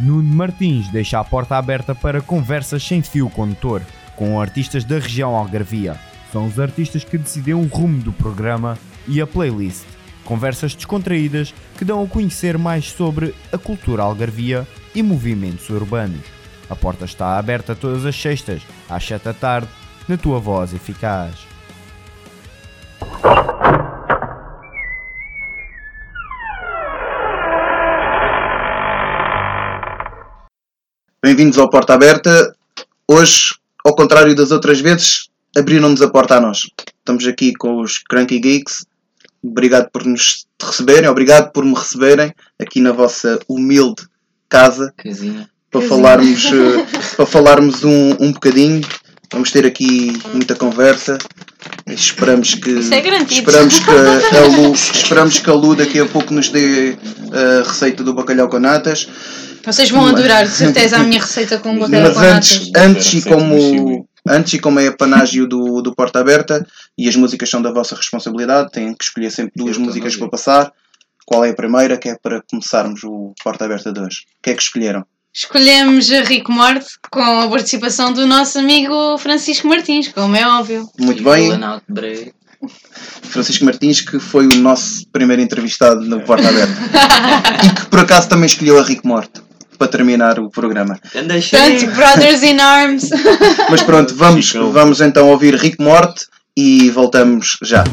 Nuno Martins deixa a porta aberta para conversas sem fio condutor com artistas da região Algarvia. São os artistas que decidiram o rumo do programa e a playlist. Conversas descontraídas que dão a conhecer mais sobre a cultura algarvia e movimentos urbanos. A porta está aberta todas as sextas, às 7 da tarde, na tua voz eficaz. Bem-vindos ao Porta Aberta. Hoje, ao contrário das outras vezes, abriram-nos a porta a nós. Estamos aqui com os Cranky Geeks. Obrigado por nos receberem, obrigado por me receberem aqui na vossa humilde casa Casinha. para Casinha. falarmos, eh, para falarmos um, um bocadinho. Vamos ter aqui muita conversa. Esperamos que, Isso é esperamos que a Lu, esperamos que a Lu daqui a pouco nos dê a receita do bacalhau com natas. Vocês vão adorar, de certeza, a minha receita com bacalhau Mas com antes, natas. antes e como antes e como é panágio do, do Porta Aberta e as músicas são da vossa responsabilidade, têm que escolher sempre duas Eu músicas para passar. Qual é a primeira? Que é para começarmos o Porta Aberta de hoje. O que é que escolheram? Escolhemos a Rico Morte com a participação do nosso amigo Francisco Martins, como é óbvio. Muito E bem. Francisco Martins, que foi o nosso primeiro entrevistado no Porta Aberta e que por acaso também escolheu a Rico Morte para terminar o programa. Cheio. Brothers in Arms. Mas pronto, vamos, vamos então ouvir Rico Morte e voltamos já.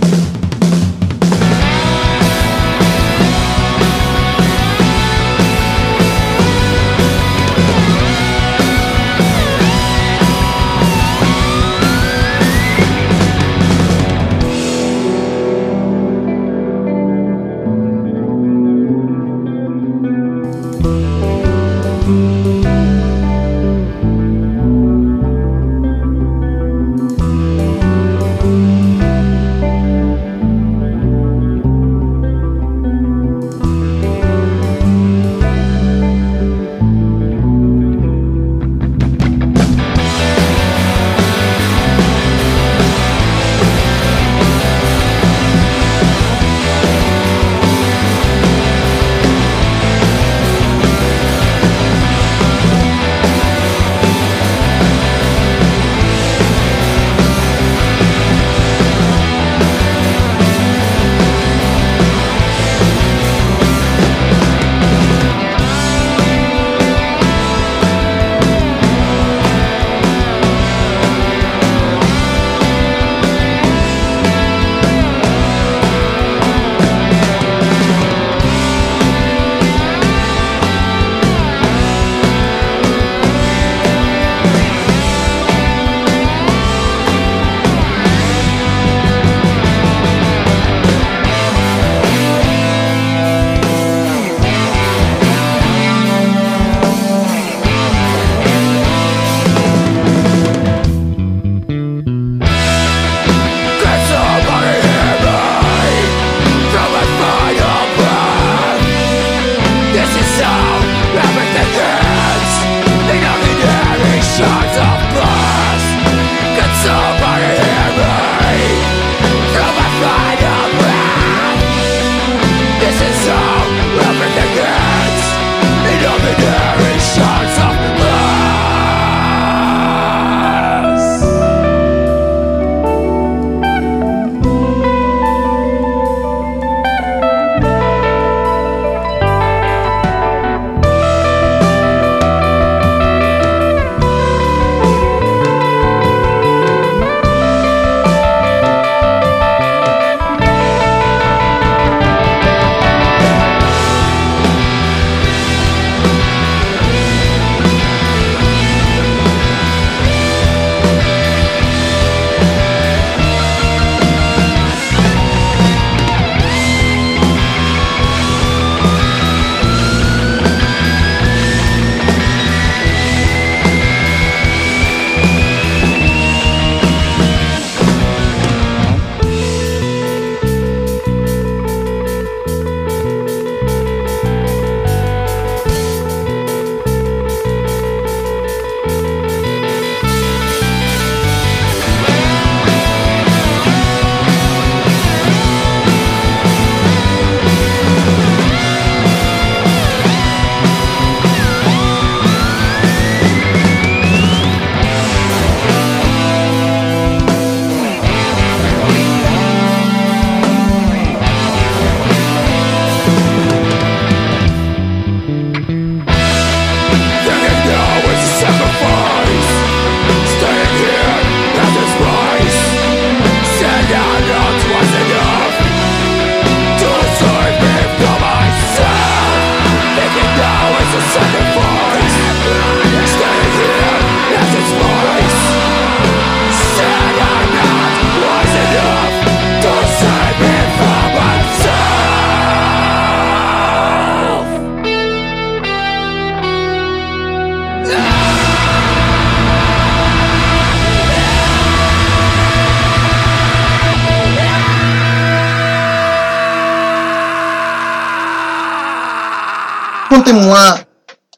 Contem-me lá,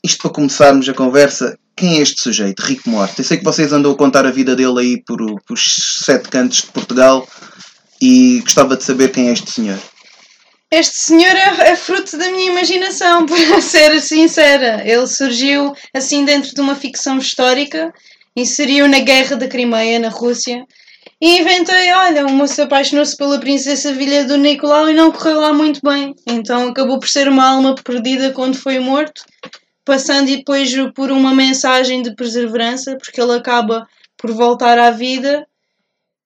isto para começarmos a conversa, quem é este sujeito, Rico Morte? Eu sei que vocês andam a contar a vida dele aí por, por sete cantos de Portugal e gostava de saber quem é este senhor. Este senhor é, é fruto da minha imaginação, para ser sincera. Ele surgiu assim dentro de uma ficção histórica, inseriu na Guerra da Crimeia, na Rússia, e inventei, olha, o moço apaixonou-se pela princesa filha do Nicolau e não correu lá muito bem. Então acabou por ser uma alma perdida quando foi morto, passando depois por uma mensagem de perseverança, porque ele acaba por voltar à vida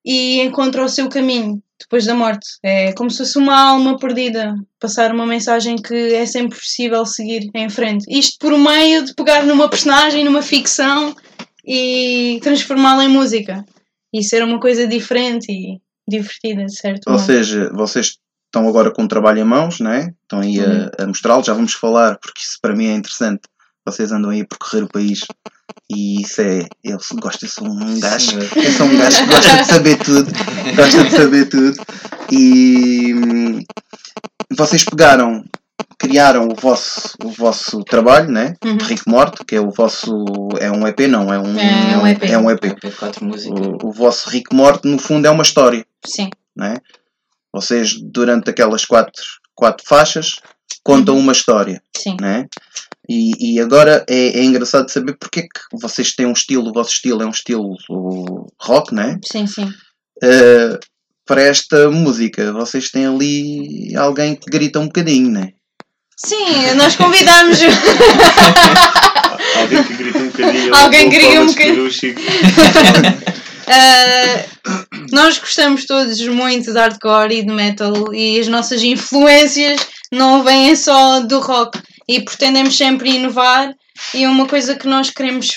e encontra o seu caminho depois da morte. É como se fosse uma alma perdida, passar uma mensagem que é sempre possível seguir em frente. Isto por meio de pegar numa personagem, numa ficção e transformá-la em música. E ser uma coisa diferente e divertida, de certo Ou modo. seja, vocês estão agora com um trabalho em mãos, né? estão aí Uhum. a, a mostrá-lo, já vamos falar, porque isso para mim é interessante. Vocês andam aí a percorrer o país e isso é. Eu gosto, eu sou um gajo. Eu sou um gajo que gosta de saber tudo. Gosta de saber tudo. E hum, vocês pegaram, criaram o vosso, o vosso trabalho, né? Uhum. Rico Morto, que é o vosso. É um EP, não? É um, É um EP. É um EP. EP, quatro músicas. O, o vosso Rico Morto, no fundo, é uma história. Sim. Né? Vocês, durante aquelas quatro, quatro faixas, contam uma história. Sim. Né? E, e agora é, é engraçado saber porque é que vocês têm um estilo, o vosso estilo é um estilo rock, né? Sim, sim. Uh, para esta música, vocês têm ali alguém que grita um bocadinho, né? Sim, nós convidámos. Alguém que grita um bocadinho. Alguém grita um bocadinho. Uh, nós gostamos todos muito de hardcore e de metal e as nossas influências não vêm só do rock e pretendemos sempre inovar e uma coisa que nós queremos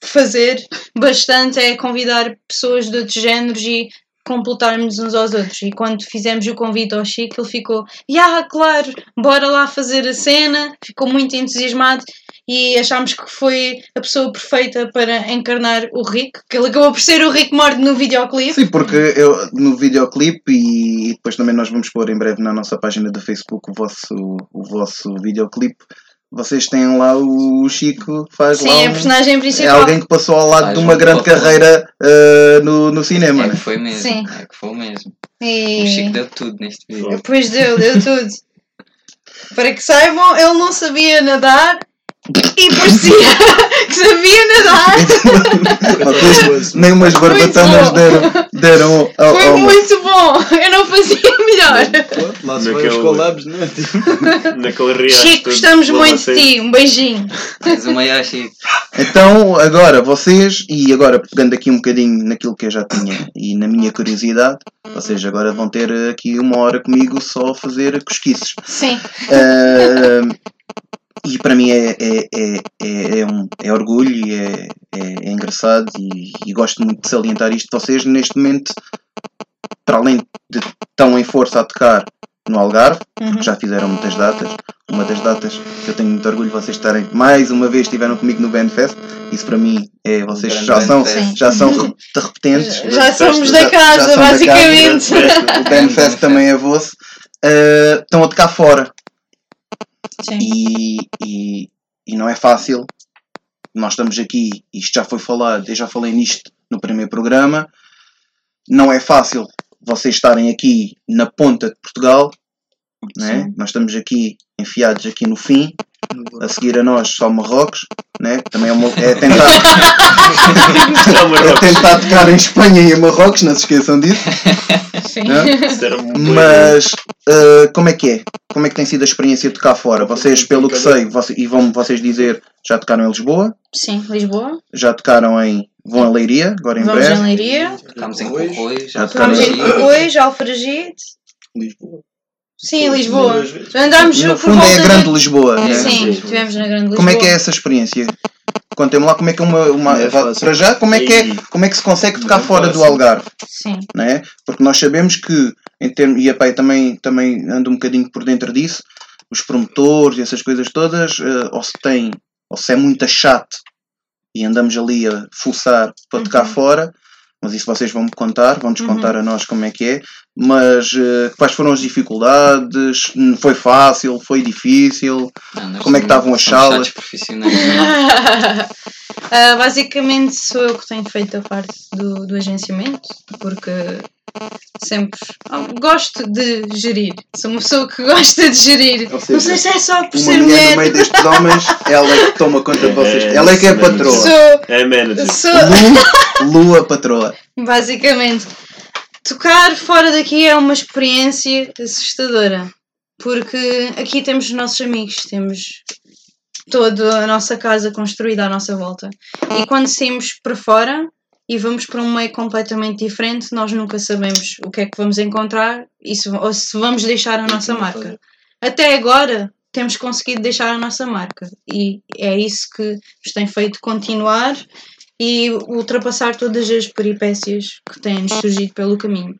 fazer bastante é convidar pessoas de outros géneros e completarmos uns aos outros e quando fizemos o convite ao Chico ele ficou yeah, claro, bora lá fazer a cena ficou muito entusiasmado e achámos que foi a pessoa perfeita para encarnar o Rick, que ele acabou por ser o Rick Morty no videoclipe. Sim, porque eu no videoclipe e depois também nós vamos pôr em breve na nossa página do Facebook o vosso, o vosso videoclipe. Vocês têm lá o Chico, faz Sim, lá é a um- personagem é principal. alguém que passou ao lado Faz de uma um grande carreira uh, no, no cinema, É né? que foi mesmo. Sim. É que foi mesmo. E O Chico deu tudo neste vídeo. depois deu, deu tudo. Para que saibam, ele não sabia nadar e parecia que sabia nadar. Vocês nem umas barbatanas deram, deram ao, Foi ao- muito bom. Eu não fazia melhor. Lá se Naquele- os collabs, não é? Naquele riacho. Chico, gostamos muito de ti. Um beijinho. O maior Chico. Então, agora vocês, e agora pegando aqui um bocadinho naquilo que eu já tinha e na minha curiosidade, vocês agora vão ter aqui uma hora comigo só a fazer cosquices. Sim. Ah, e para mim é, é, é, é, é um, é orgulho e é, é, é engraçado e, e gosto muito de salientar isto. Vocês, neste momento, para além de tão em força a tocar no Algarve, Uhum. já fizeram muitas datas. Uma das datas que eu tenho muito orgulho de vocês estarem mais uma vez estiveram comigo no Bandfest. Isso para mim é vocês já são, já são re- repetentes. Já somos Já- da casa, já são da basicamente. O Bandfest também é vosso. Ah, estão a tocar fora. E, e, e não é fácil. Nós estamos aqui, isto já foi falado, eu já falei nisto no primeiro programa. Não é fácil vocês estarem aqui na ponta de Portugal, né? nós estamos aqui enfiados aqui no fim, a seguir a nós só Marrocos, né? também é, uma, é tentar, é tentar tocar em Espanha e em Marrocos, não se esqueçam disso. Sim. né? Mas uh, como é que é? Como é que tem sido a experiência de tocar fora? Vocês, pelo que sei, você- e vão vocês dizer, já tocaram em Lisboa, Sim, Lisboa. já tocaram em. vão a Leiria, agora em Vamos breve. em Leiria. Estamos em Corroios. Já já tocaram Vamos em- estamos em Corroios, Alfragide. Lisboa. Sim, Lisboa. Duas vezes. Andámos No por fundo é a de- grande Lisboa, né? Sim, estivemos na grande Lisboa. Como é que é essa experiência? Contem-me lá como é que é uma. uma- é para já, como é, que é, como é que se consegue tocar Não é fora do. Algarve? Sim, né? Porque nós sabemos que, em termos, e a PEI também, também anda um bocadinho por dentro disso, os promotores e essas coisas todas, eh, ou se tem, ou se é muito chato e andamos ali a fuçar para tocar Uhum. fora, mas isso vocês vão me contar, vão-nos Uhum. contar a nós como é que é. Mas eh, quais foram as dificuldades? Foi fácil? Foi difícil? Não, Como é que estavam as salas? profissionais. Ah, basicamente sou eu que tenho feito a parte do, do agenciamento, porque sempre ah, gosto de gerir. Sou uma pessoa que gosta de gerir. Seja, Não sei se é só por Uma ser mulher no meio destes homens, ela é que toma conta de vocês. É, Ela é que é patroa. Sou, É manager. sou, Lu, Lu a patroa. basicamente. Tocar fora daqui é uma experiência assustadora. Porque aqui temos os nossos amigos, temos toda a nossa casa construída à nossa volta. E quando saímos para fora e vamos para um meio completamente diferente, nós nunca sabemos o que é que vamos encontrar e se, ou se vamos deixar a nossa marca. Até agora temos conseguido deixar a nossa marca e é isso que nos tem feito continuar e ultrapassar todas as peripécias que têm surgido pelo caminho.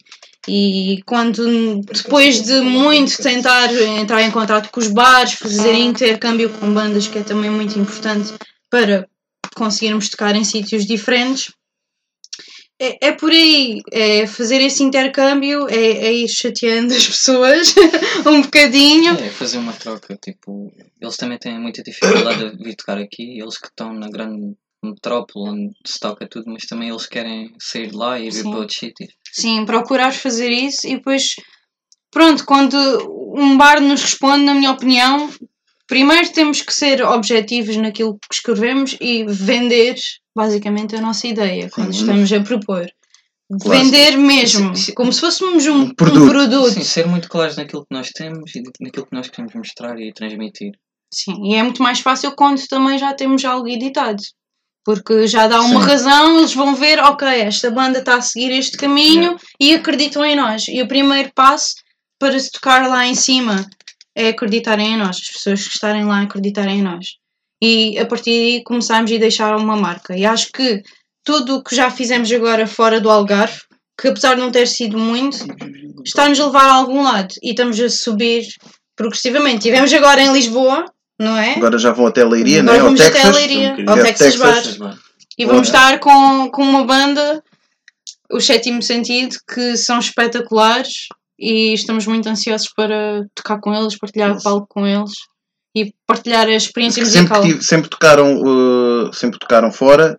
E quando, depois de muito tentar entrar em contato com os bares, fazer intercâmbio com bandas, que é também muito importante para conseguirmos tocar em sítios diferentes, é, é por aí, é fazer esse intercâmbio, é, é ir chateando as pessoas um bocadinho. É, fazer uma troca, tipo, eles também têm muita dificuldade de vir tocar aqui, eles que estão na grande metrópole onde se toca tudo, mas também eles querem sair de lá e vir Sim. para outros sítios. Sim, procurar fazer isso e depois, pronto, quando um bar nos responde, na minha opinião, primeiro temos que ser objetivos naquilo que escrevemos e vender basicamente a nossa ideia quando Sim. estamos a propor. Claro. Vender mesmo, Sim, sim. como se fôssemos um, um produto. produto. Sim, ser muito claros naquilo que nós temos e naquilo que nós queremos mostrar e transmitir. Sim, e é muito mais fácil quando também já temos algo editado. Porque já dá uma Sim. razão, eles vão ver, ok, esta banda está a seguir este caminho e acreditam em nós. E o primeiro passo para se tocar lá em cima é acreditarem em nós, as pessoas que estarem lá acreditarem em nós. E a partir daí começarmos a deixar uma marca. E acho que tudo o que já fizemos agora fora do Algarve, que apesar de não ter sido muito, está-nos a levar a algum lado. E estamos a subir progressivamente. Tivemos agora em Lisboa, não é? Agora já vão até a Leiria, Agora né? Ao vamos até a. Leiria, um ao. Texas Texas. Bar. E vamos Olha. estar com, com uma banda, o Sétimo Sentido, que são espetaculares e estamos muito ansiosos para tocar com eles, partilhar o palco com eles e partilhar a experiência sempre, musical. tive- sempre tocaram uh, sempre tocaram fora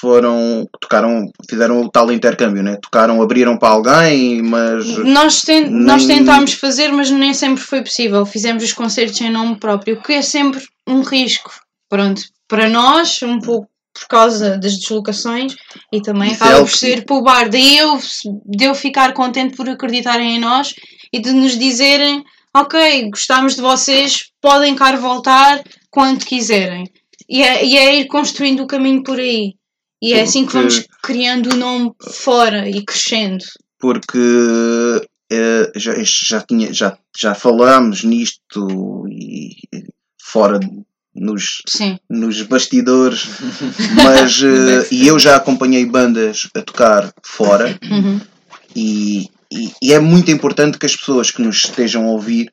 foram tocaram fizeram o tal intercâmbio né tocaram abriram para alguém mas Nós, ten- nós Nem- tentámos fazer, mas nem sempre foi possível. Fizemos os concertos em nome próprio, o que é sempre um risco. Pronto, para nós, um pouco por causa das deslocações e também é acaba por ser para o bar. Daí eu, de eu ficar contente por acreditarem em nós e de nos dizerem: Ok, gostamos de vocês, podem cá voltar quando quiserem. E é, e é ir construindo o caminho por aí. E é assim que vamos criando o nome fora e crescendo. porque eh, já, já tinha já já falámos nisto e fora nos Sim. nos bastidores mas eh, e eu já acompanhei bandas a tocar fora Uhum. e, e, e é muito importante que as pessoas que nos estejam a ouvir,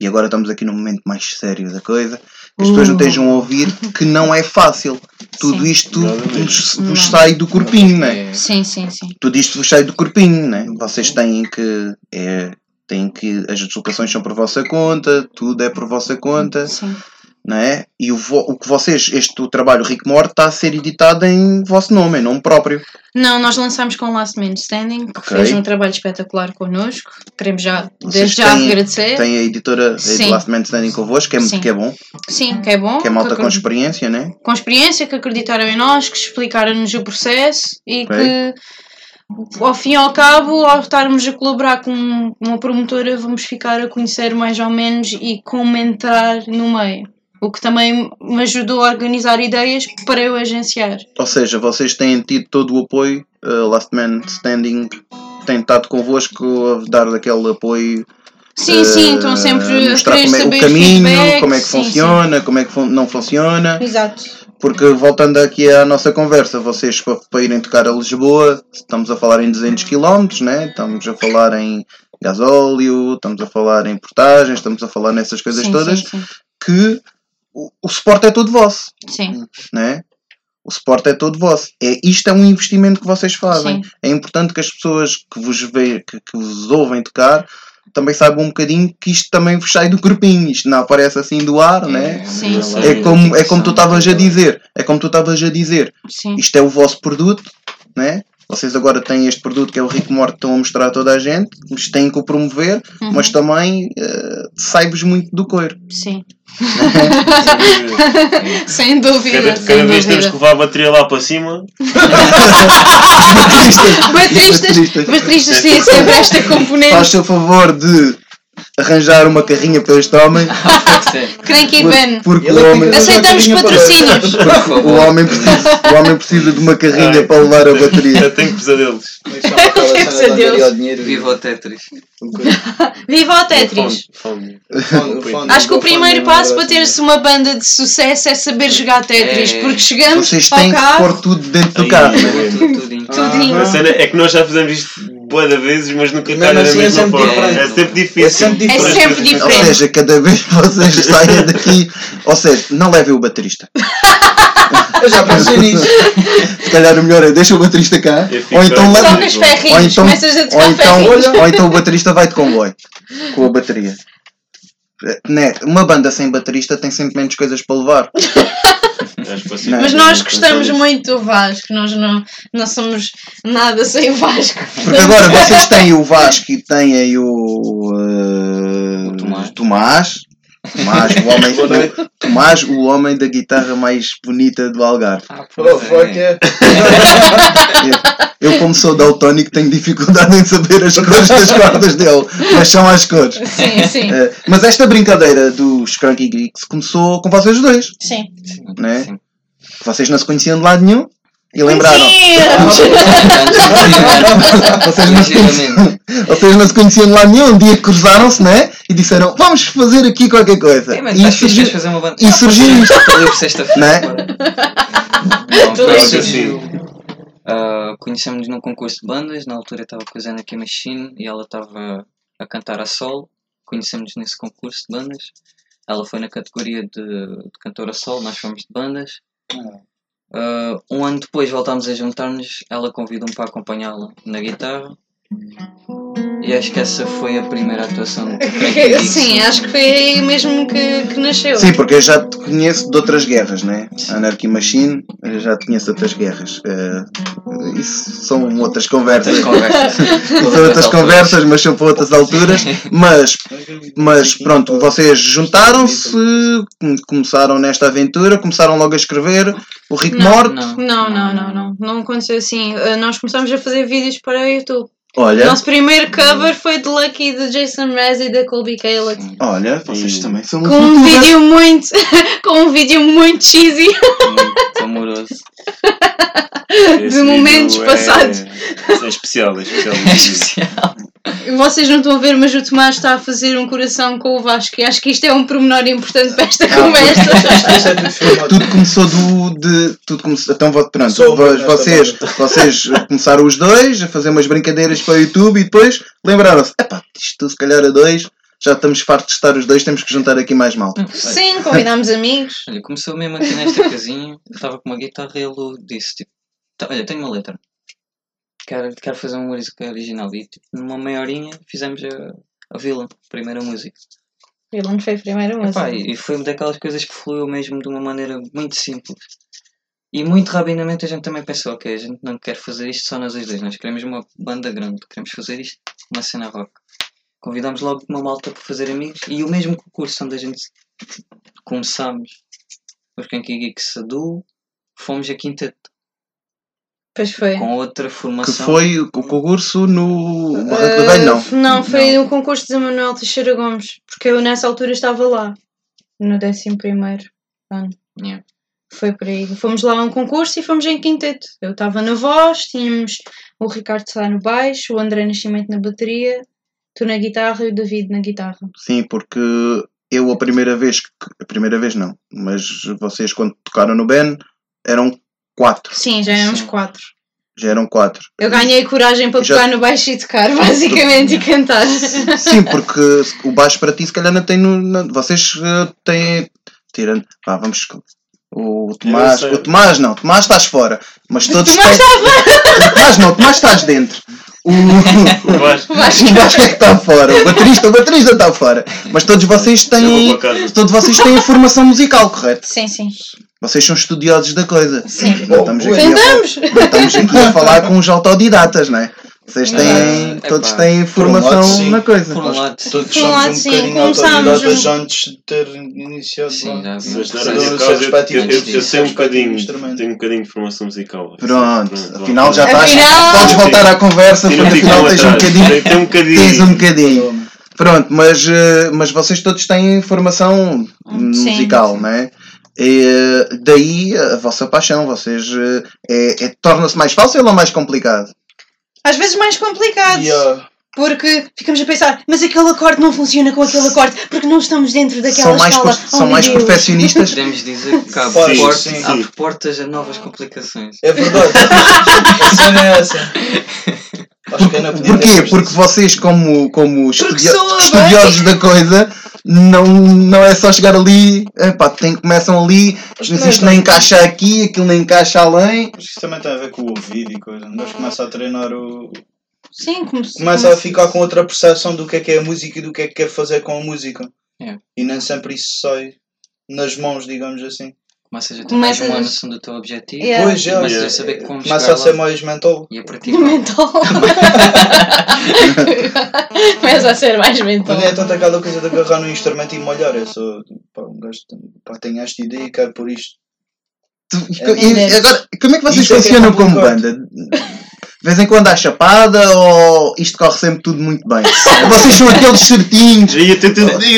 e agora estamos aqui num momento mais sério da coisa, que as pessoas nos estejam a ouvir que não é fácil. Tudo Sim. isto nos, Não. nos sai do corpinho, né? É, Sim, sim, sim. Tudo isto vos sai do corpinho, né? Vocês têm que. É, têm que. As deslocações são por vossa conta, tudo é por vossa conta, sim. Não é? E o, o que vocês. Este trabalho Rick Morte está a ser editado em vosso nome, em nome próprio. Não, nós lançamos com o Last Man Standing, que Ok. fez um trabalho espetacular connosco. Queremos já, desde já têm- agradecer. Tem a editora Sim. Last Man Standing convosco, que é, Sim. que é bom, Sim, que é bom. que é malta que com experiência, né? com experiência, que acreditaram em nós, que explicaram-nos o processo e Ok. que, ao fim e ao cabo, ao estarmos a colaborar com uma promotora, vamos ficar a conhecer mais ou menos e como entrar no meio. O que também me ajudou a organizar ideias para eu agenciar. Ou seja, vocês têm tido todo o apoio, uh, Last Man Standing tem estado convosco a dar aquele apoio, Sim, sim, uh, estão sempre a mostrar como é o caminho, feedback, como é que sim, funciona, como é que fun- não funciona. sim. Exato. Porque voltando aqui à nossa conversa, vocês para, para irem tocar a Lisboa, estamos a falar em 200 km, né? estamos a falar em gasóleo, estamos a falar em portagens, estamos a falar nessas coisas Sim, todas, sim, sim. que o, o suporte é todo vosso. Sim. né? O suporte é todo vosso. É, isto é um investimento que vocês fazem. Sim. É importante que as pessoas que vos, vê, que, que vos ouvem tocar também saibam um bocadinho que isto também vos sai do corpinho. Isto não aparece assim do ar, né? Sim, sim. É como, é como tu estavas a dizer. É como tu estavas a dizer. Sim. Isto é o vosso produto, né? Vocês agora têm este produto que é o Rico Morte, estão a mostrar a toda a gente, mas têm que o promover, Uhum. mas também eh, sai-vos muito do coiro. Sim. Sem dúvida. Cada, sem cada vez temos dúvida. que levar a bateria lá para cima. Bateristas, bateristas têm sempre esta componente. Faz-se o favor de arranjar uma carrinha para este homem, ser. Cranky Ben. porque Ele é o que homem, Aceitamos patrocínios. O, homem precisa, o homem precisa de uma carrinha Ai. para levar a bateria. Eu tenho pesadelos. É que angariar dinheiro? Viva o Tetris. Viva o Tetris. Fome, fome. O fone- o fone- Acho que o primeiro é passo para ter-se uma banda de sucesso é saber jogar Tetris. É. Porque chegamos Vocês ao têm que carro. pôr tudo dentro do carro. tudinho. Tudinho. A cena é que nós já fizemos isto boa de vezes, mas nunca da assim é mesma sempre forma. diferente. É sempre difícil. É sempre É diferente. sempre Ou diferente. seja, cada vez que vocês saem daqui, ou seja, não levem o baterista. Eu já pensei nisso. Se calhar o melhor é deixa o baterista cá, ou então leva. Ou então, Começas a ou, então, ou então o baterista vai de comboio com a bateria. Né, uma banda sem baterista tem sempre menos coisas para levar. Mas nós gostamos muito. do Vasco. Nós não, não somos nada sem o Vasco. Porque agora vocês têm o Vasco e têm aí o, eh, O Tomás. Tomás. Tomás, o homem, o, Tomás, o homem da guitarra mais bonita do Algarve. Ah, Oh, fuck é. Eu, como sou daltónico, tenho dificuldade em saber as cores das cordas dele, mas são as cores. Sim, sim. Eh, mas esta brincadeira dos Cranky Geeks começou com vocês dois, Sim. né? Sim. Vocês não se conheciam de lado nenhum e lembraram. Vocês não, se conheciam, vocês não se conheciam lado nenhum, um dia cruzaram-se, né? E disseram, vamos fazer aqui qualquer coisa. É, mas E surgiu, fazer uma banda. e surgiu isto. Estou livre sexta-feira. Ah, Conhecemos-nos num concurso de bandas. Na altura estava com a aqui Machine e ela estava a cantar a solo. Conhecemos-nos nesse concurso de bandas. Ela foi na categoria de, de cantora solo, nós fomos de bandas. Ah, um ano depois voltámos a juntar-nos. Ela convidou-me para acompanhá-la na guitarra. E acho que essa foi a primeira atuação. Sim, acho que foi aí mesmo que, que nasceu. Sim, porque eu já te conheço de outras guerras, né? Anarchy Machine, eu já te conheço de outras guerras. Eh, isso são outras conversas. Outras conversas. São outras conversas, mas são para outras alturas. Mas, mas pronto, vocês juntaram-se, com- começaram nesta aventura, começaram logo a escrever o Rico Não, Morte. Não. Não, não, não, não. Não aconteceu assim. Uh, Nós começamos a fazer vídeos para o YouTube. O Olha, nosso primeiro cover foi de Lucky de Jason Mraz e da Colby Caleb. olha, vocês Sim. também são Com um muito vídeo muito. com um vídeo muito cheesy. Muito amoroso. Esse de momentos é- passados. É especial, é especial. É especial. Vocês não estão a ver, mas o Tomás está a fazer um coração com o Vasco. E acho que isto é um pormenor importante para esta conversa. Isto é tudo começou do. De, tudo começou, então, pronto, Sou vocês, vocês começaram os dois a fazer umas brincadeiras para o YouTube e depois lembraram-se: epá, isto se calhar a dois, já estamos fartos de estar os dois, temos que juntar aqui mais malta. Sim, convidámos amigos. Olha, começou mesmo aqui nesta casinha. Eu estava com uma guitarra e ele disse: tipo, "Tá, Olha, tenho uma letra. Quero, quero fazer uma música original. E tipo, numa meia horinha fizemos a, a Vila, a primeira música. Não foi a primeira música. Epá, e foi uma daquelas coisas que fluiu mesmo de uma maneira muito simples. E muito rapidamente a gente também pensou: Ok, a gente não quer fazer isto só nós os dois. Nós queremos uma banda grande, queremos fazer isto uma cena rock. Convidámos logo uma malta para fazer amigos. E o mesmo concurso onde a gente começámos os Kanky Geeks a duo, fomos a quinteto. Pois foi. com outra Que formação. foi o concurso no Uh, Velho, não. Não, foi o concurso de Manuel Teixeira Gomes, porque eu nessa altura estava lá, no 11 primeiro ano. Yeah. Foi por aí. Fomos lá a um concurso e fomos em quinteto. Eu estava na voz, tínhamos o Ricardo Sá no baixo, o André Nascimento na bateria, tu na guitarra e o David na guitarra. Sim, porque eu a primeira vez, que, a primeira vez não, mas vocês quando tocaram no Ben eram quatro, Sim, já éramos Sim. quatro. já eram quatro. Eu ganhei coragem para Já- pegar no baixo e tocar, basicamente, e cantar. Sim, porque o baixo para ti se calhar não tem no, na- vocês eh, têm tirando, vá, vamos O Tomás, o Tomás não, o Tomás estás fora. Mas todos Tomás têm. O Tomás não, o Tomás estás dentro. O, O Vasco. o Vasco é que está fora. O baterista, o baterista está fora. Mas todos vocês têm. Todos vocês têm formação musical, correto? Sim, sim. Vocês são estudiosos da coisa. Sim. Não estamos aqui, a, não estamos aqui a falar com os autodidatas, não é? Vocês têm. Todos têm formação sim. na coisa. Por um lado, Todos Por um lado, somos um sim, bocadinho começámos autodidatas um- antes de ter iniciado sim, já Mas Sim. Do casa seu eu, eu, eu, eu sei um bocadinho, tenho um bocadinho de formação musical. Pronto, Pronto, afinal já estás. Afinal- Podes voltar à conversa porque afinal tens um bocadinho. Tem um bocadinho. Tens um bocadinho. Pronto, mas, eh, mas vocês todos têm formação Sim, musical, sim. não é? E, eh, daí a vossa paixão, vocês eh, é, é- torna-se mais fácil ou mais complicado? Às vezes mais complicado. Yeah. Porque ficamos a pensar, mas aquele acorde não funciona com aquele acorde, porque não estamos dentro daquela São mais, escala. Oh, são mais Deus. perfeccionistas? podemos dizer que abre, Faz, portas, sim. abre portas a novas complicações. É verdade. a cena é essa. Acho que ainda podia Porquê? Porque vocês, como, como estudio- estudiosos da coisa, não, não é só chegar ali, epá, tem, começam ali, Mas mas não é isto não encaixa aqui, aquilo não encaixa além. Acho que isso também tem a ver com o ouvido e coisa. Nós começa a treinar o. Sim, como se- Começa como a ficar com outra percepção do que é que é a música e do que é que quer fazer com a música. É. E nem sempre isso sai nas mãos, digamos assim. Começas a ter mais uma noção do teu objetivo. Yeah. Pois, já. Começas Yeah. a saber como Começa chegar a ser lá mais mental. e a praticar. mental. Começa a ser mais mental. Nem é tanto aquela coisa de agarrar no instrumento e molhar. É só. Pá, um gajo pá, tem esta ideia e quero por isto. Tu- É, e- é. agora, como é que vocês é que é funcionam como banda? De vez em quando há chapada ou isto corre sempre tudo muito bem? Ou vocês são aqueles certinhos?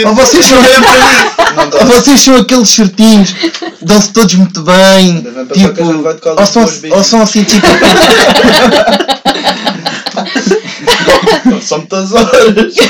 Ou vocês são, ou vocês são aqueles certinhos? Dão-se todos muito bem? Tipo, ou são, vezes. ou são assim tipo. São muitas horas.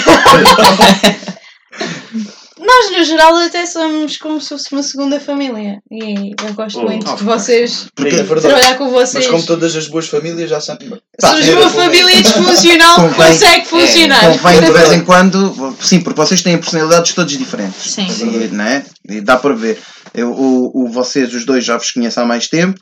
Nós, no geral, até somos como se fosse uma segunda família. E eu gosto Oh, muito oh, de vocês, Porque é verdade. trabalhar com vocês. Mas como todas as boas famílias já sempre. Pá, Somos era uma família disfuncional que consegue funcionar. convém de vez em quando. Sim, porque vocês têm personalidades todas diferentes. Sim. E, né? e dá para ver. Eu, o, o- vocês, os dois, já vos conheço há mais tempo.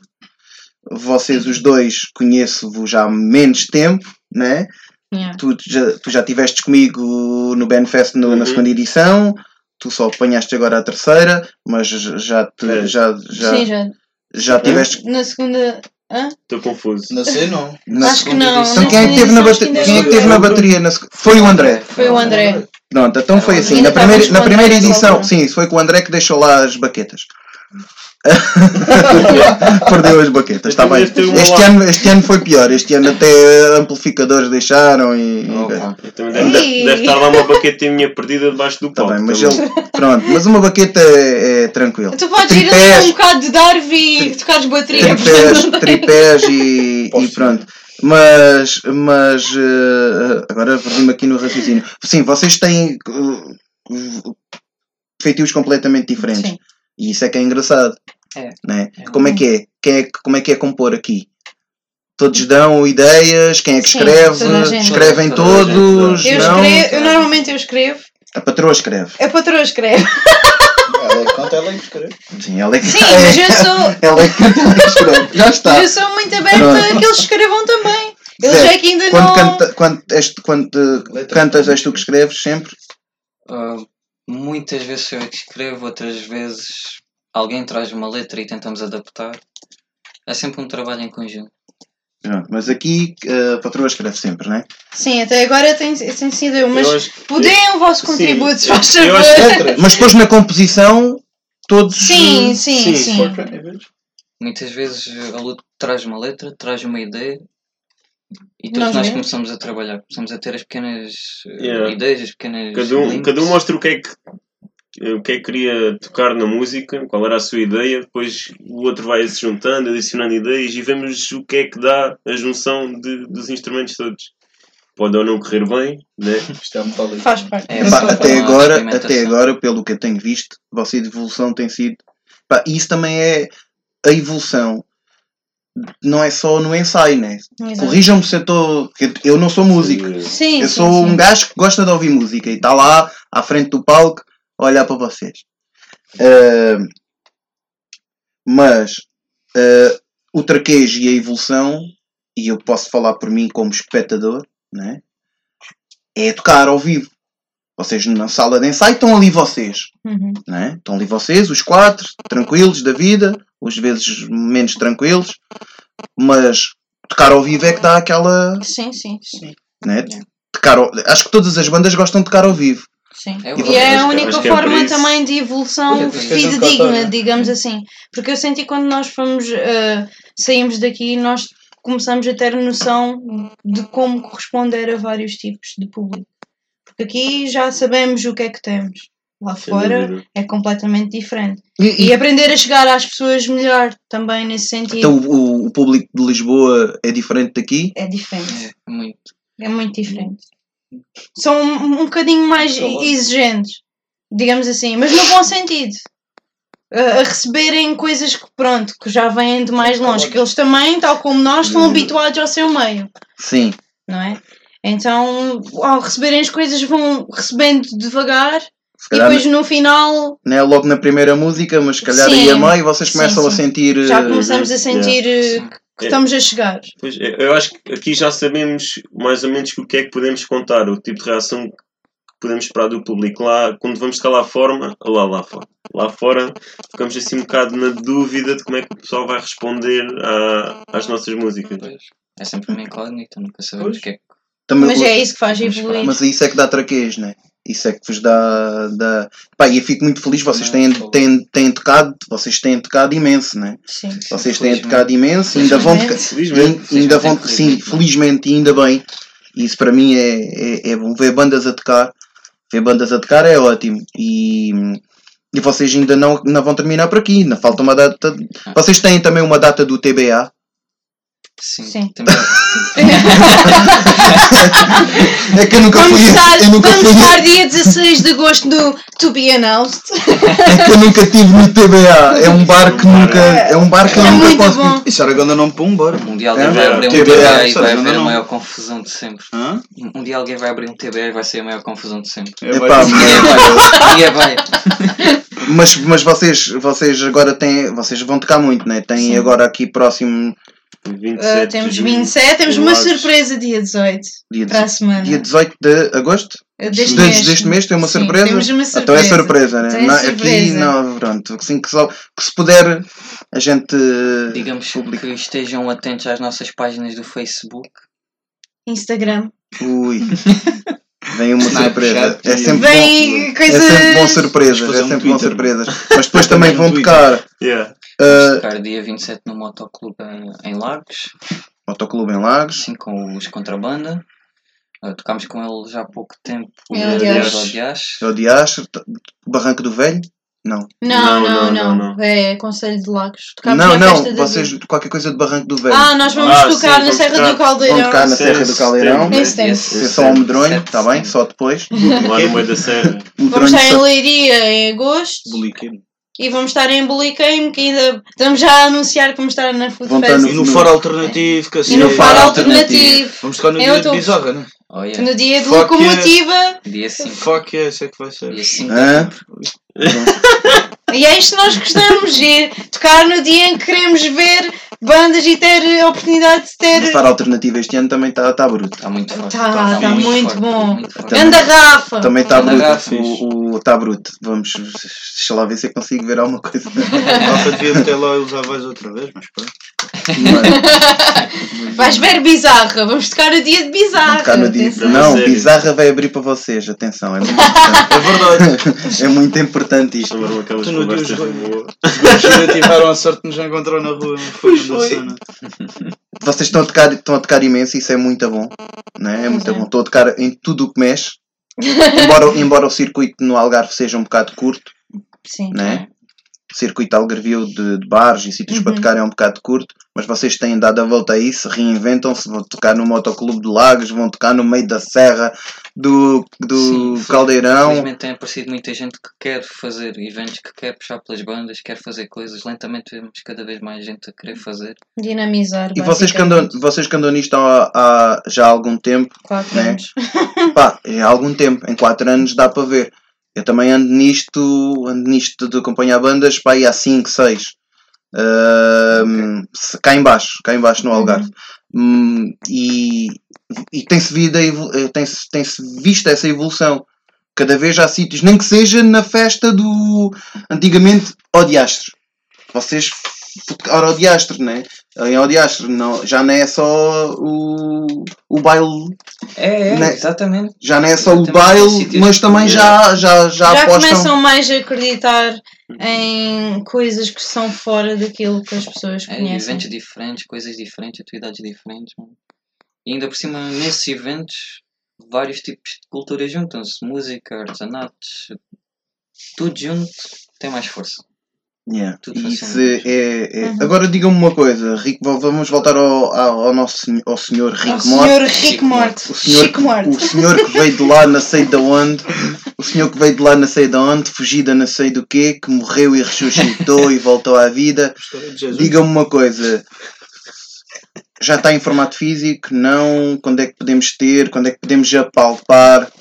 Vocês, os dois, conheço-vos já há menos tempo, né? Yeah. Tu já, tu já estiveste comigo no Benfest no, na Uhum. segunda edição. Tu só apanhaste agora a terceira, mas já, te, É. já, já, Sim, já. já tiveste. Na segunda. Hã? Estou confuso. Não sei, não. Na, Acho que não. edição. então quem é que teve na, bate- quem é que teve na bateria? Na Foi o André. Foi o André. Pronto, então foi assim. Na primeira, na primeira edição, sim, isso foi com o André que deixou lá as baquetas. Perdeu as baquetas, está bem. Este ano, este ano foi pior. Este ano até amplificadores deixaram e. e- Opa. Então deve, deve estar lá uma baqueta minha perdida debaixo do Tá palco. bem, mas tá bom. ele. Pronto, mas uma baqueta é, é tranquilo. Tu podes ir ali Tripés, um bocado de Darby e tocares bateria. tripés, tripés e, e pronto. Mas, mas eh, agora perdi-me aqui no raciocínio. Sim, vocês têm uh, feitios completamente diferentes. Sim. E isso é que é engraçado. É. Né? É. Como é que é? Quem é que- como é que é compor aqui? Todos dão ideias, quem é que Sim, escreve? Escrevem Toda todos? Eu, não? escrevo, eu normalmente eu escrevo, A patroa escreve. a patroa escreve. Ela é que conta, ela é que escreve. Sim, ela é que Sim, mas eu sou, Ela é que ela é que escreve. Já está. eu sou muito aberta Pronto. a que eles escrevam também. Eles Zé, é que ainda Quando, não. canta, quando, és, quando Letra. cantas, és tu que escreves sempre? Ah, muitas vezes sou eu que escrevo, outras vezes alguém traz uma letra e tentamos adaptar. É sempre um trabalho em conjunto. Pronto, mas aqui eh, a patroa escreve sempre, não é? Sim, até agora tem, tem sido eu, mas Eu acho- deem o vosso contributo, se faz favor. Letras. Mas depois na composição, todos. Sim, sim, Sim, sim. Vezes. Muitas vezes a Lu traz uma letra, traz uma ideia e todos Nós nós, começamos a trabalhar. Começamos a ter as pequenas eh, Yeah. ideias, as pequenas. Cada um, cada um mostra o que é que o que é que queria tocar na música, qual era a sua ideia, depois o outro vai se juntando, adicionando ideias e vemos o que é que dá a junção de- dos instrumentos todos. Pode ou não correr bem, né? Isto é metálico. Faz parte. É, Pá, até, agora, até agora, pelo que eu tenho visto, a vossa evolução tem sido. Pá, isso também é a evolução. Não é só no ensaio, né? Corrijam-me se eu estou. Eu não sou músico. Sim, Eu sim, sou sim. um gajo que gosta de ouvir música e está lá à frente do palco olhar para vocês. Ah, Mas eh, o traquejo e a evolução, e eu posso falar por mim como espectador, né? é tocar ao vivo. Vocês na sala de ensaio estão ali vocês. Uhum. né? Estão ali vocês, os quatro, tranquilos da vida, às vezes menos tranquilos, mas tocar ao vivo é que dá aquela. Sim, sim, sim. Né? Tocar ao- Acho que todas as bandas gostam de tocar ao vivo. Sim. É E E é a única é forma também de evolução é, um fidedigna, digamos assim. Porque eu senti quando nós fomos, eh, saímos daqui, nós começamos a ter noção de como corresponder a vários tipos de público. Porque aqui já sabemos o que é que temos. Lá fora é completamente diferente. E, E aprender a chegar às pessoas melhor também nesse sentido então o, o público de Lisboa é diferente daqui. é diferente. É muito. É muito diferente. São um, um bocadinho mais exigentes, digamos assim, mas no bom sentido. A, a receberem coisas que, pronto, que já vêm de mais longe, que eles também, tal como nós, estão Uhum. habituados ao seu meio, Sim. não é? Então, ao receberem as coisas, vão recebendo devagar e depois no final não é logo na primeira música, mas se calhar Sim. aí a meio vocês Sim, começam a sim. sentir. já eh, começamos a sentir eh, Sim. Que estamos a chegar. Pois, é, eu acho que aqui já sabemos mais ou menos o que é que podemos contar, o tipo de reação que podemos esperar do público. Lá, quando vamos tocar lá fora, lá, lá fora, lá fora, ficamos assim um bocado na dúvida de como é que o pessoal vai responder à- às nossas músicas. Pois. É sempre uma incógnita, nunca sabemos o que é que. também- Mas é isso que faz evoluir. Mas isso é que dá traquejo, né? Isso é que vos dá. dá... Pá, e eu fico muito feliz, vocês têm, têm, têm tocado, vocês têm tocado imenso, né? Sim. Vocês têm Felizmente. tocado imenso, ainda vão tocar. E ainda vão, Felizmente, sim, felizmente. e ainda bem. Isso para mim é, é, é bom. Ver bandas a tocar, ver bandas a tocar é ótimo. E, e vocês ainda não, não vão terminar por aqui. Ainda falta uma data. Vocês têm também uma data do TBA. Sim. Sim. Temos- É que eu nunca Vamos fui. estar, Eu nunca vamos fui. estar dia 16 de agosto no To Be Announced. É que eu nunca tive no TBA. É um bar que nunca. É um bar que eu É nunca muito posso. bom. Isso era grande nome para um bar. Um dia É? alguém vai abrir um TBA, TBA e vai não, haver a não. maior confusão de sempre. Hã? Um dia alguém vai abrir um TBA e vai ser a maior confusão de sempre. É, vai- Ninguém vai. Ninguém vai. Mas, mas vocês, vocês agora têm. Vocês vão tocar muito, né? Têm Sim. agora aqui próximo 27 Uh, de temos julho, 27, temos em uma surpresa dia 18 dia, para a semana. dia 18 de agosto? Uh, deste, Desde mês. deste mês tem uma Sim, surpresa? Temos uma Então é surpresa. surpresa, né? É Não, Aqui surpresa. não, pronto. Assim que, só, que se puder a gente. Digamos que estejam atentos às nossas páginas do Facebook. Instagram. Ui. Vem uma surpresa. Snapchat É e- sempre Vem bom. coisas. É sempre bom surpresas, é um sempre bom Twitter. surpresas. Mas depois também vão tocar Yeah. Tocar dia 27 no Motoclube em, em Lagos, Motoclube em Lagos. assim com os Contrabanda. Uh, tocámos com eles há pouco tempo. É, aliás. ao Dias. É o Barranco do Velho? Não. Não, Não, não, não, não. não, É Conselho de Lagos. Tocámos Não, não, vocês, qualquer coisa de Barranco do Velho. Ah, nós vamos Ah, tocar sim, na vamos Serra tocar. do Caldeirão. Vão tocar na Sim, Serra do Caldeirão. É só um medronho, está bem? Só depois. Lá no meio da serra. Vamos estar em Leiria em agosto Boliqueiro. E vamos estar em Bulicame, que ainda estamos já a anunciar que vamos estar na Food estar Fest. no- E no Foro Alternativo, que assim. E no Sim. Faro Faro Alternativo. Vamos tocar no Em dia de. Bizarra, né? Oh, yeah. No dia de Fuck locomotiva. Dia 5. Fuck yeah, isso é que vai ser. Dia 5 Hã? E é isto que nós gostamos de tocar no dia em que queremos ver bandas e ter a oportunidade de ter. Faro Alternativo este ano também está tá bruto. Está muito forte. Tá, tá muito bom. muito forte. Também- Anda Rafa! Também está bruto. O Está bruto. Vamos. Deixa lá ver se eu consigo ver alguma coisa. Rafa devia meter lá e usar voz outra vez, mas pronto. Mas- Vais ver Bizarra, vamos tocar o dia de Bizarra. Cá no dia. Atenção. Não, Sério? Bizarra vai abrir para vocês. Atenção, é muito importante. É verdade. é muito importante isto. Chamaram aquelas Tu não conversas de boa. Tiveram a sorte de nos encontrar na rua. Foi. Vocês estão a tocar, estão a tocar imenso, isso é muito bom. Né? É muito é. bom. Estou a tocar em tudo o que mexe. embora, embora o circuito no Algarve seja um bocado curto, Sim. né? Circuito algarvio de, de bares e sítios para Uhum. tocar é um bocado curto, mas vocês têm dado a volta a isso, reinventam-se, vão tocar no Motoclube de Lagos, vão tocar no meio da serra do, do Sim, Caldeirão. Felizmente tem aparecido muita gente que quer fazer eventos, que quer puxar pelas bandas, quer fazer coisas. Lentamente vemos cada vez mais gente a querer fazer. Dinamizar. E vocês que, andam, vocês que andam nisto há, há já há algum tempo, Quatro né? anos. pá, é há algum tempo, em 4 anos dá para ver. Eu também ando nisto, ando nisto de acompanhar bandas, pá, aí há 5, 6. Ahm, se- cá em baixo, cá em baixo no Algarve. Hum, e e tem-se vido a evolu- eh, tem-se tem-se visto essa evolução. Cada vez há sítios, nem que seja na festa do. Antigamente, Odiastre. Vocês tocaram Odiastre, né? Em Odiastre não, já não é só o, o baile, É, é, Né? exatamente. já não é só o Exatamente, baile, sítios- mas também já, já, já, Já apostam. começam mais a acreditar em coisas que são fora daquilo que as pessoas É, conhecem. eventos diferentes, coisas diferentes, atividades diferentes. mano. E ainda por cima, nesses eventos, vários tipos de culturas juntam-se. Música, artesanatos, tudo junto tem mais força. Yeah. Tudo Isso é, é- Uhum. Agora diga-me uma coisa, Rico, v- vamos voltar ao, ao, nosso senhor- ao senhor Rico O Morte. senhor Chico Rico Morte. O senhor, Chico Morte. o senhor que veio de lá, não sei de onde, o senhor que veio de lá, não sei de onde, fugida, não sei do quê, que morreu e ressuscitou e voltou à vida. História de Jesus. Diga-me uma coisa, já está em formato físico? Não? Quando é que podemos ter? Quando é que podemos apalpar?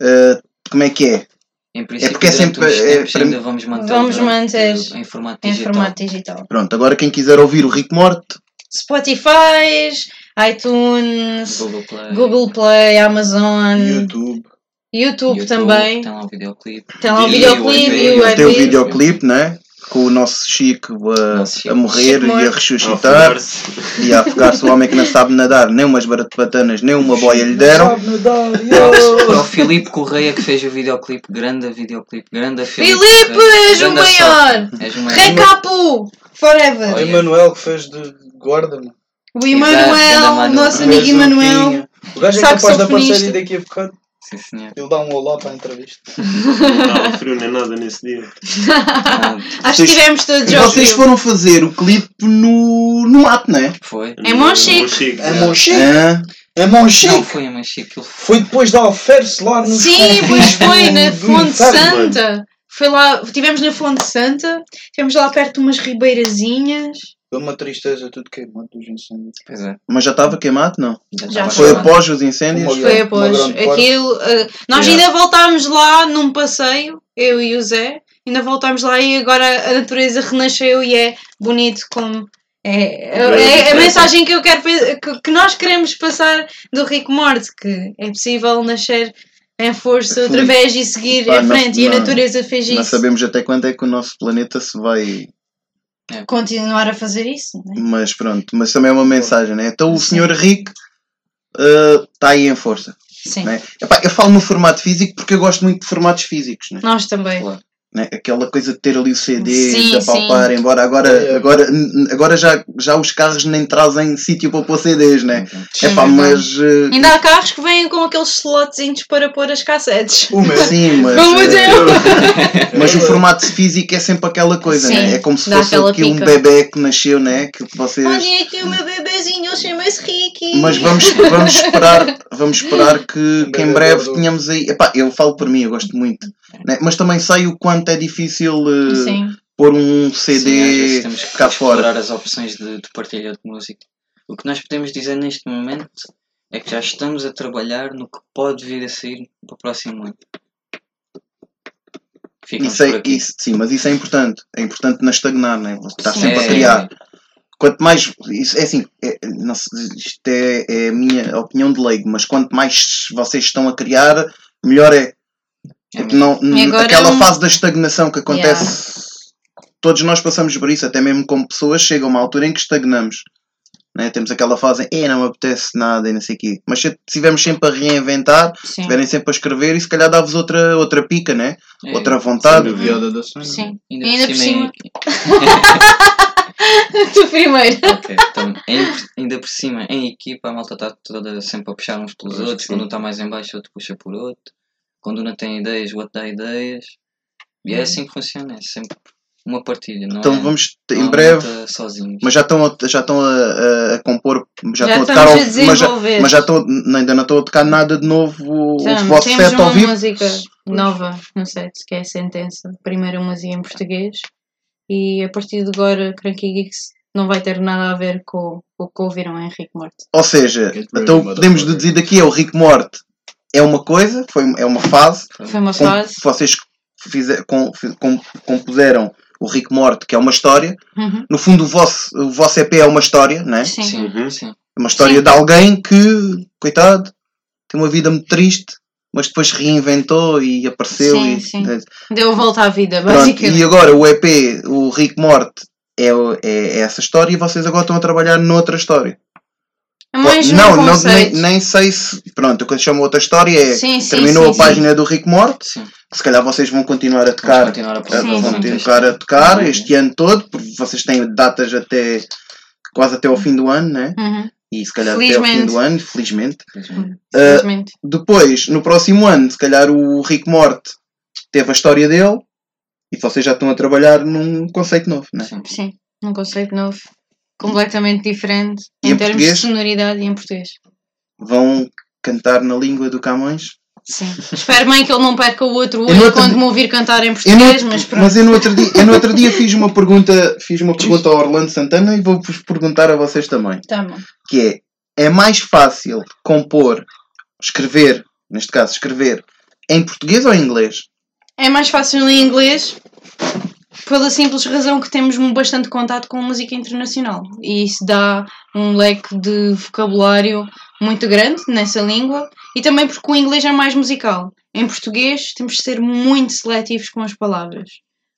Uh, como é que é? Em princípio, porque é sempre- é, tempos para ainda mim- vamos manter Vamos manter em formato Em digital. formato digital. Pronto, agora quem quiser ouvir o Rico Morte, Spotify, iTunes, Google Play, Google Play, Amazon, YouTube. YouTube, YouTube, também. Tem lá o videoclipe. Tem lá o E videoclipe o e o videoclipe, né? Com o nosso Chico a, Nosso Chico. a morrer Chico e a ressuscitar e a afogar-se o homem que não sabe nadar, nem umas baratanas, nem uma boia lhe deram. Sabe nadar, Para o Filipe Correia que fez o videoclipe, grande videoclipe, grande Filipe. Filipe, és o maior! sorte. És o maior. Recapu! Forever! O Emanuel que fez de guarda, mano. O Emanuel, Manu. nosso amigo Emanuel. O gajo é capaz de aparecer e daqui a bocado Sim, senhor. ele dá um olá para a entrevista. Não estava frio nem nada nesse dia. Ah, Acho que Vocês- tivemos todos ao vocês frio. foram fazer o clipe no, no mato, não é? foi. É Monchique. Monchique. É Monchique! Hã? É Não Monchique! foi a aquilo Foi depois da Alferce lá no Sim, pois foi, na Fonte Santa. Foi lá, estivemos na Fonte Santa, estivemos lá perto de umas ribeirazinhas. Foi uma tristeza, tudo queimado dos incêndios. Pois é. Mas já estava queimado, não? Já Foi queimado. após os incêndios? Uma- Foi após aquilo. eh, nós Yeah. ainda voltámos lá num passeio, eu e o Zé, ainda voltámos lá e agora a natureza renasceu e é bonito como. É, é, é a mensagem que eu quero que, que nós queremos passar do Rico Morte, que é possível nascer em força outra vez e seguir Pá, em nós- frente e a natureza fez Não isso. sabemos até quando é que o nosso planeta se vai. Continuar a fazer isso, né? Mas pronto, mas também é uma mensagem, né? Então o Sim. senhor Rick está aí em força. Sim, Né? Epá, eu falo no formato físico porque eu gosto muito de formatos físicos, né? nós também. Né? Aquela coisa de ter ali o CD, Sim, de apalpar, sim. embora agora, É. agora, agora já, já os carros nem trazem sítio para pôr CDs, né? É Epá, verdade. mas. eh, Ainda há carros que vêm com aqueles slotzinhos para pôr as cassetes. O meu. Sim, mas. Como teu. Mas o formato físico é sempre aquela coisa, Sim, né? É como se fosse aqui um bebê que nasceu, né? Que vocês. Olhem aqui o meu bebezinho, ele chama-se Ricky. Mas vamos, vamos esperar, vamos esperar que, que em breve tenhamos aí. Epá, eu falo por mim, eu gosto muito. Né? Mas também sei o quanto é difícil Sim, pôr um Sim, CD vezes temos que cá fora. explorar as opções de, de partilha de música. O que nós podemos dizer neste momento é que já estamos a trabalhar no que pode vir a sair para o próximo ano. Isso é, isso, sim, mas isso é importante. É importante não estagnar, né? Está Sim. sempre a É, criar. Quanto mais. Isso, é assim, é, não sei, isto é, é a minha opinião de leigo, mas quanto mais vocês estão a criar, melhor é. É não, aquela é fase da estagnação que acontece, todos nós passamos por isso, até mesmo como pessoas, chega uma altura em que estagnamos. Né? Temos aquela fase em, "Eh, não me apetece nada e não sei o quê. Mas se estivermos sempre a reinventar, sim. estiverem sempre a escrever, e se calhar dá-vos outra, outra pica, né? É, outra vontade. Piada da? Sim. Ainda, Ainda por por cima, tu primeiro. em- Ok, então, em- ainda por cima, em equipa, a malta está toda sempre a puxar uns pelos outros. sim. Quando um está mais em baixo, outro puxa por outro. Quando não tem ideias, o outro dá ideias. E é assim que funciona, é sempre uma partilha, não Então é? vamos, não em breve, sozinhos. mas já estão a, já estão a, a- compor, já, Já estão a tocar, estamos a ao- mas, já, desenvolver. mas já estão, não, ainda não estão a tocar nada de novo o, o Então, vosso temos set uma ao vivo. música nova no set, que é a Sentença. Primeira música em português. E a partir de agora, Cranky Geeks não vai ter nada a ver com o que ouviram em Henrique Morte. Ou seja, então o que podemos deduzir daqui é o Rick Morte é uma coisa, foi, é uma fase, Foi uma com, fase. vocês fizer, com, com- compuseram o Rick Morte, que é uma história. Uhum. No fundo, o vosso, o vosso EP é uma história, né? Sim. Sim, Uhum. sim. É uma história Sim. de alguém que, coitado, tem uma vida muito triste, mas depois reinventou e apareceu. Sim, e, sim. Deu a volta à vida, Pronto, basicamente. e agora o EP, o Rick Morte, é, o- é essa história e vocês agora estão a trabalhar noutra história. Mais um não, não nem, nem sei se. Pronto, o que eu chamo outra história é. Sim, sim, terminou sim, a página do Rick Morte, Sim. se calhar vocês vão continuar a Vamos tocar. continuar a eh, Sim, vão continuar a tocar Uhum. este ano todo, porque vocês têm datas até quase até ao fim do ano, né? Uhum. E se calhar até ao fim Felizmente. do ano, felizmente. Felizmente. Eh, Felizmente. depois, no próximo ano, se calhar o Rick Morte teve a história dele e vocês já estão a trabalhar num conceito novo, né? Sim. Sim, um conceito novo. Completamente diferente E em termos português? de sonoridade e em português. Vão cantar na língua do Camões. Sim. Espero bem que ele não perca o outro olho no outro quando di- me ouvir cantar em no português, outro- mas pronto. mas eu no outro dia, eu no outro dia fiz uma pergunta, fiz uma pergunta ao Orlando Santana e vou-vos perguntar a vocês também, Tá bom. que é, é mais fácil compor, escrever, neste caso escrever, em português ou em inglês? É mais fácil em inglês pela simples razão que temos bastante contato com a música internacional e isso dá um leque de vocabulário muito grande nessa língua e também porque o inglês é mais musical. Em português temos de ser muito seletivos com as palavras,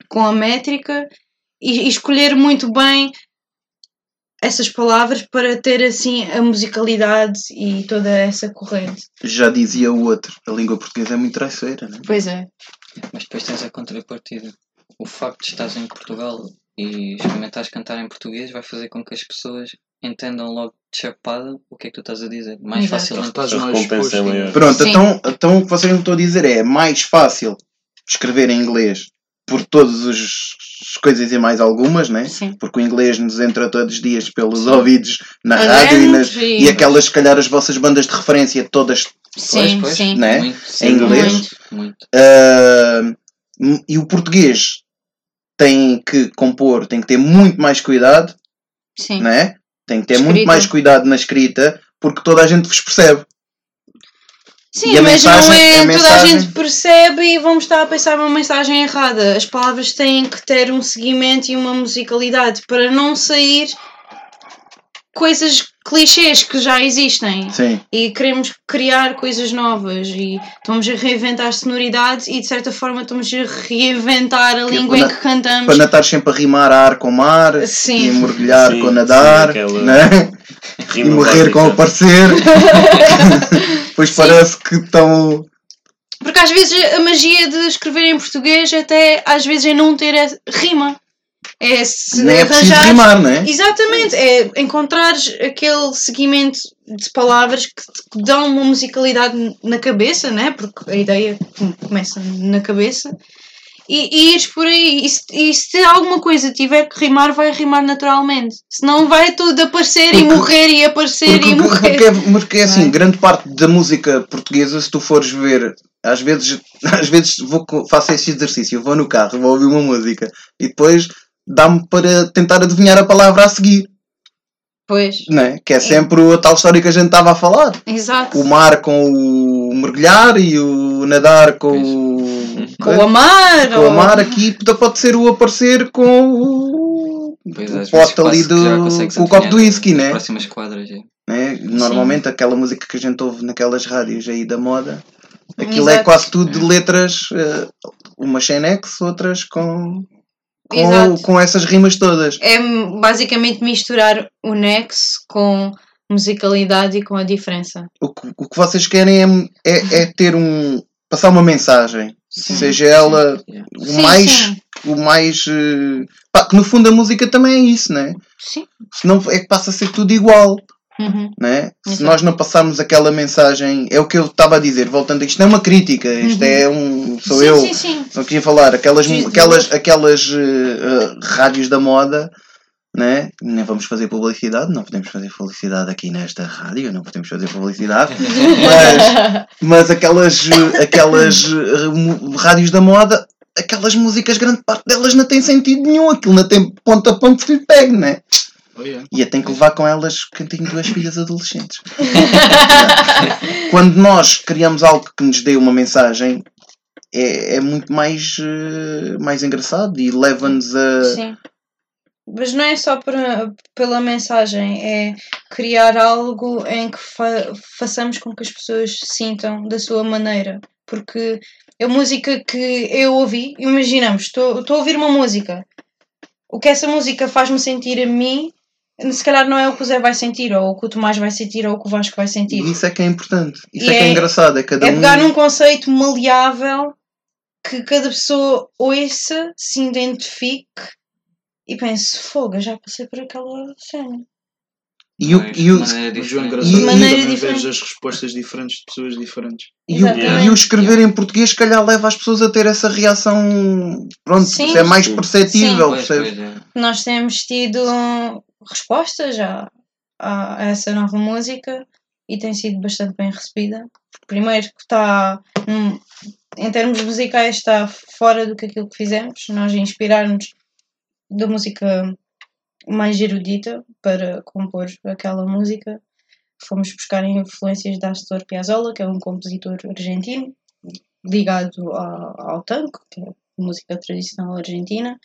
com a métrica e, e escolher muito bem essas palavras para ter assim a musicalidade e toda essa corrente. Já dizia o outro, a língua portuguesa é muito traiçoeira, né? Pois é. Mas depois tens a contrapartida. O facto de estás em Portugal e experimentares cantar em português vai fazer com que as pessoas entendam logo de chapada o que é que tu estás a dizer. Mais Exato. facilmente. Estás A mais é exposto. maior. Pronto, Sim. então, então o que vocês me estão a dizer é mais fácil escrever em inglês por todas as coisas e mais algumas, né? Sim. Porque o inglês nos entra todos os dias pelos Sim. ouvidos na Adentro rádio e, nas, e- e aquelas, se calhar, as vossas bandas de referência todas. Sim, pois, sim. Né? Muito, Em inglês? Muito. muito. ah, e o português tem que compor, tem que ter muito mais cuidado, Sim. né? Tem que ter Escrita. muito mais cuidado na escrita, porque toda a gente vos percebe. Sim, a mas mensagem- não é a toda mensagem- a gente percebe e vamos estar a pensar uma mensagem errada. As palavras têm que ter um seguimento e uma musicalidade para não sair coisas clichês que já existem. Sim. E queremos criar coisas novas e estamos a reinventar sonoridades e de certa forma estamos a reinventar a Que língua em que cantamos. Para não estar sempre a rimar ar com mar e Sim. mergulhar Sim, com sim, nadar, aquela né? e morrer com aparecer. pois parece que estão. Porque às vezes a magia de escrever em português até às vezes é não ter a rima. É se Nem é arranjar. rimar, né? Exatamente, é encontrares aquele seguimento de palavras que te dão uma musicalidade na cabeça, né? Porque a ideia começa na cabeça. E, e ires por aí. E se, e se alguma coisa tiver que rimar, vai rimar naturalmente. Senão vai tudo aparecer e Porque- morrer e aparecer Porque, e morrer. porque, é- porque é assim, Não é? grande parte da música portuguesa, se tu fores ver, às vezes, às vezes vou, faço esse exercício, vou no carro, vou ouvir uma música e depois dá-me para tentar adivinhar a palavra a seguir, Pois, né? que é sempre a tal história que a gente estava a falar. exato. O mar com o mergulhar e o nadar com o. Com o amar. Com o ou- amar aqui pode ser o aparecer com o. Pois, o pote ali do. com o copo do whisky, né? próximas quadras. é. né? Normalmente aquela música que a gente ouve naquelas rádios aí da moda, aquilo é Exato. quase tudo de letras, eh, umas sem nexo, outras com, com, Exato. com essas rimas todas. É basicamente misturar o nexo com musicalidade e com a diferença. O que, o que vocês querem é, é, é ter um. passar uma mensagem, Sim. seja ela Yeah. o Sim, mais. sim. O mais. eh, pá, que no fundo a música também é isso, né? Sim. Senão é que passa a ser tudo igual. Uhum. né? Se nós não passarmos aquela mensagem, é o que eu estava a dizer, voltando, isto não é uma crítica, isto Uhum. é um. sou sim, eu, Sim, sim. só queria falar, aquelas, aquelas, aquelas eh, rádios da moda, né? nem vamos fazer publicidade, não podemos fazer publicidade aqui nesta rádio, não podemos fazer publicidade, mas, mas aquelas, eh, aquelas mu- rádios da moda, aquelas músicas, grande parte delas não tem sentido nenhum, aquilo não tem ponto a ponto que lhe pegue, né? Oh, yeah. E eu tenho que levar com elas o cantinho duas filhas adolescentes. Quando nós criamos algo que nos dê uma mensagem, é, é muito mais, eh, mais engraçado e leva-nos a. Sim. Mas não é só para, pela mensagem, é criar algo em que fa- façamos com que as pessoas sintam da sua maneira. Porque a música que eu ouvi, imaginamos, estou estou a ouvir uma música. O que essa música faz-me sentir a mim, se calhar não é o que o Zé vai sentir, ou o que o Tomás vai sentir, ou o que o Vasco vai sentir. E isso é que é importante. Isso E é que é é- engraçado. É cada É um. pegar num conceito maleável que cada pessoa ouça, se identifique e pense, fogo, eu já passei por aquela cena. E o, e o, de maneira diferente. engraçado E- é maneira também diferente. as respostas diferentes de pessoas diferentes. e o, e o escrever em português, se calhar, leva as pessoas a ter essa reação. Pronto, Sim. é mais Sim. perceptível. Pois, pois, é. Nós temos tido respostas a, a, essa nova música e tem sido bastante bem recebida. Primeiro que está, em termos musicais, está fora do que aquilo que fizemos. Nós inspirarmos da música mais erudita para compor aquela música. Fomos buscar influências da Astor Piazzolla, que é um compositor argentino, ligado ao, ao tango, que é música tradicional argentina,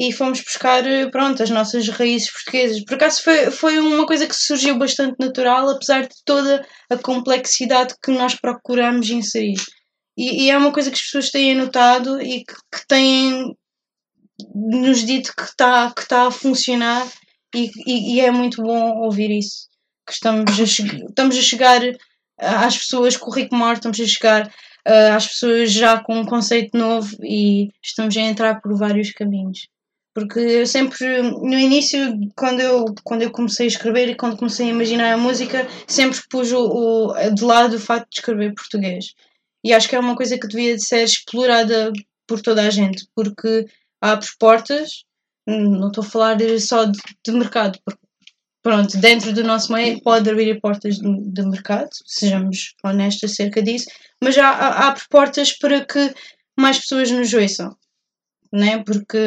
e fomos buscar, eh, pronto, as nossas raízes portuguesas. Por acaso foi, foi uma coisa que surgiu bastante natural, apesar de toda a complexidade que nós procuramos inserir. E, e é uma coisa que as pessoas têm notado e que, que têm nos dito que está que tá a funcionar e, e, e é muito bom ouvir isso. Que estamos a, estamos a chegar às pessoas com o Rico Mor, estamos a chegar ah, às pessoas já com um conceito novo e estamos a entrar por vários caminhos. Porque eu sempre, no início, quando eu, quando eu comecei a escrever e quando comecei a imaginar a música, sempre pus o, o- de lado o facto de escrever português. E acho que é uma coisa que devia de ser explorada por toda a gente, porque abre portas, hum, não estou a falar só de, de mercado, porque pronto, dentro do nosso meio pode abrir portas de, de mercado, sejamos honestos acerca disso, mas já abre portas para que mais pessoas nos ouçam, né? Porque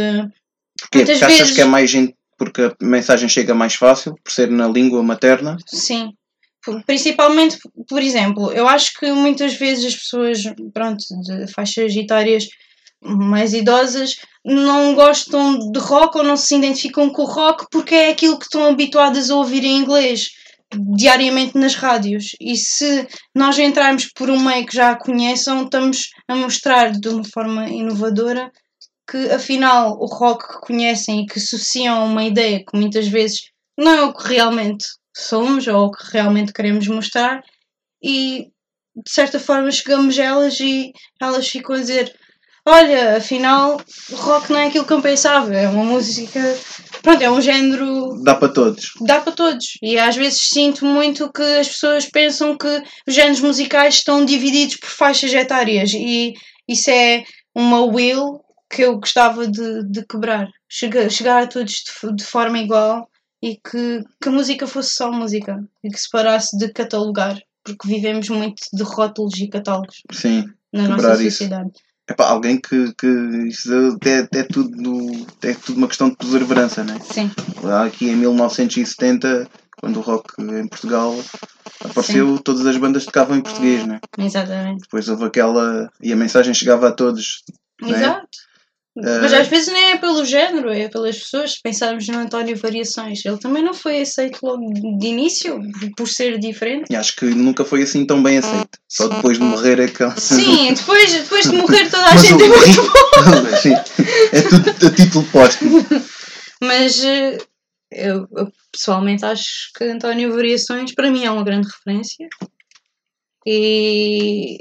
Porquê? Muitas Porque achas vezes- que é mais. in- Porque a mensagem chega mais fácil, por ser na língua materna. Sim. Principalmente, por exemplo, eu acho que muitas vezes as pessoas, pronto, de faixas etárias mais idosas, não gostam de rock ou não se identificam com o rock porque é aquilo que estão habituadas a ouvir em inglês diariamente nas rádios. E se nós entrarmos por um meio que já a conheçam, estamos a mostrar de uma forma inovadora que afinal o rock que conhecem e que associam a uma ideia que muitas vezes não é o que realmente somos ou o que realmente queremos mostrar e de certa forma chegamos a elas e elas ficam a dizer olha, afinal o rock não é aquilo que eu pensava, é uma música pronto, é um género Dá para todos. dá para todos. E às vezes sinto muito que as pessoas pensam que os géneros musicais estão divididos por faixas etárias e isso é uma will que eu gostava de, de quebrar. Chegar, chegar a todos de, de forma igual e que, que a música fosse só música e que se parasse de catalogar, porque vivemos muito de rótulos e catálogos Sim. na nossa isso. sociedade. Epá, alguém que, que isso é, é, tudo, é tudo uma questão de perseverança, né? Sim, Lá Aqui em 1970, quando o rock em Portugal apareceu, todas as bandas tocavam em português, né? exatamente. Depois houve aquela. e a mensagem chegava a todos. Né? Exato. Eh, Mas às vezes nem é pelo género, é pelas pessoas. Pensarmos no António Variações, ele também não foi aceito logo de início, por ser diferente. Acho que nunca foi assim tão bem aceito. Só depois de morrer é que. Sim, depois, depois de morrer toda a gente é muito Rico- Sim, é tudo a título póstumo. Mas eh, eu, eu pessoalmente acho que António Variações para mim é uma grande referência e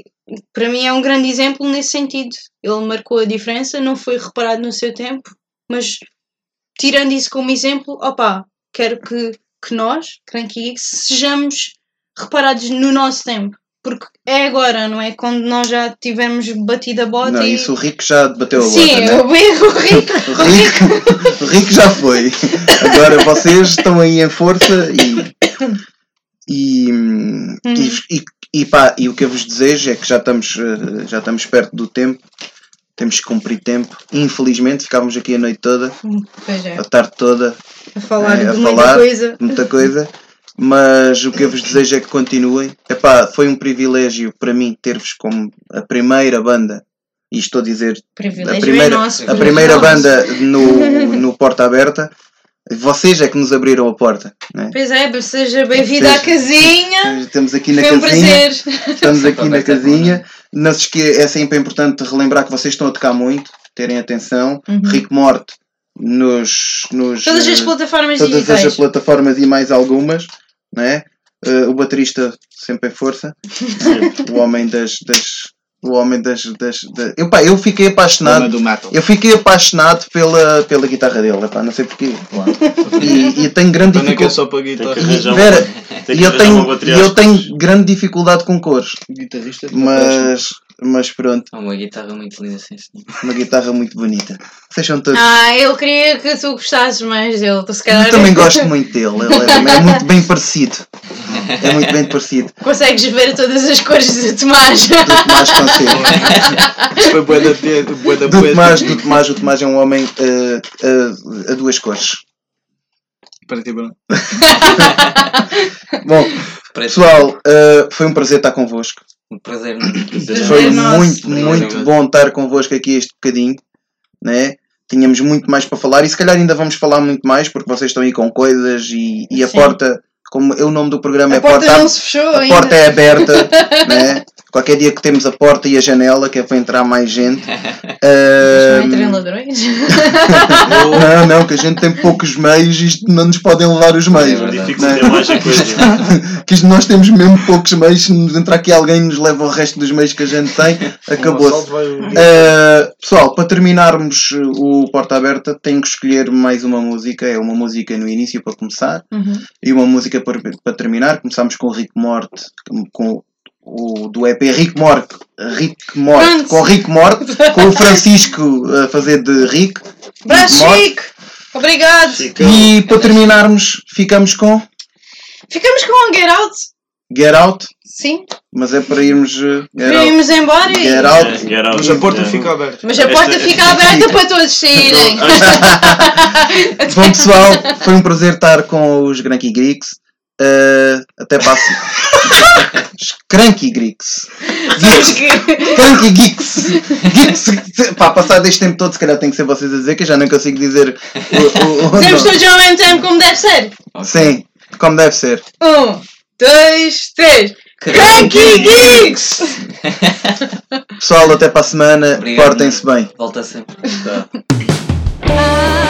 para mim é um grande exemplo nesse sentido. Ele marcou a diferença, não foi reparado no seu tempo, mas tirando isso como exemplo, opá, quero que, que nós, Cranky Geeks, sejamos reparados no nosso tempo. Porque é agora, não é? Quando nós já tivermos batido a bota Não, e... isso o Rico já bateu a Sim, bota, né? o Rico, o Rico, O Rico, o Rico já foi. Agora vocês estão aí em força e. E, e, e, e, pá, e o que eu vos desejo é que já estamos, eh, já estamos perto do tempo, temos que cumprir tempo. Infelizmente, ficávamos aqui a noite toda, Pois é, a tarde toda, a falar É, a de muita falar. coisa. muita coisa. Mas o que eu vos desejo é que continuem. Epá, foi um privilégio para mim ter-vos como a primeira banda e estou a dizer Privilégio a primeira, é nosso. a primeira privilégio banda no, no Porta Aberta, vocês é que nos abriram a porta. Né? Pois é, seja bem-vindo à casinha. Estamos aqui na Foi um casinha. prazer. Estamos aqui na é casinha. Não se esque... É sempre importante relembrar que vocês estão a tocar muito, terem atenção. Uhum. Rick Morte nos. nos Todas as eh, plataformas todas digitais. as plataformas e mais algumas. Né? Eh, o baterista sempre em força. né? o homem das. das o homem das. das, das... Eu, pá, eu fiquei apaixonado. Eu fiquei apaixonado pela, pela guitarra dele, epá, não sei porquê. E, e tenho grande é é dificuldade. só para Tem guitarra? que E, Vera, E eu tenho, e eu tenho grande dificuldade com cores. Guitarrista? Mas, mas pronto, É uma guitarra muito linda, sim, senhor. uma guitarra muito bonita. São todos. Ah, ele queria que tu gostasses mais dele. Tu se calhar Eu também gosto muito dele. Ele é, é muito bem parecido. É muito bem parecido. consegues ver todas as cores de Tomás. Do Tomás consigo. Foi boa da Do. Tomás, do Tomás, o Tomás é um homem eh, eh, a duas cores. Para ti, Bruno. Bom, pessoal, eh, foi um prazer estar convosco. Um prazer. Prazer Foi nosso. muito, Prazer muito nosso. bom estar convosco aqui este bocadinho, né? Tínhamos muito mais para falar e se calhar ainda vamos falar muito mais porque vocês estão aí com coisas e, e a Sim. porta, como é o nome do programa A é porta Porta, não se fechou a ainda. porta é aberta, né? Qualquer dia que temos a porta e a janela, que é para entrar mais gente. Não Ahm, entrem ladrões. não, não, que a gente tem poucos meios e isto não nos podem levar os meios. É verdade. Mais a coisa. que isto nós temos mesmo poucos meios, se nos entrar aqui alguém e nos leva o resto dos meios que a gente tem, acabou-se. Uh, pessoal, para terminarmos uh, o Porta Aberta, tenho que escolher mais uma música. É uma música no início para começar Uhum. e uma música para, para terminar. Começamos com o Rick Morte, com o do EP Rick Morte, Rick Morte, com o Rick Morte, com o Francisco a fazer de Rick. Braço chique! Obrigado! Fica- E para terminarmos, ficamos com Ficamos com um Get Out. Get Out, Sim. mas é para irmos uh. Iremos embora e... Get Out. É, get out. Mas a porta É. fica aberta. Mas a Esta- porta fica aberta para todos saírem. Bom pessoal, foi um prazer estar com os Cranky Greeks. Uh, até passo. Cranky Greeks. Geeks. Cranky Geeks. Geeks. Pá, passar deste tempo todo, se calhar tem que ser vocês a dizer, que eu já não consigo dizer o, o, o Dizemos todos ao mesmo tempo como deve ser. Sim, como deve ser. Um, dois, três. Cranky Geeks! Pessoal, até para a semana. Portem-se bem. Volta sempre. Tá.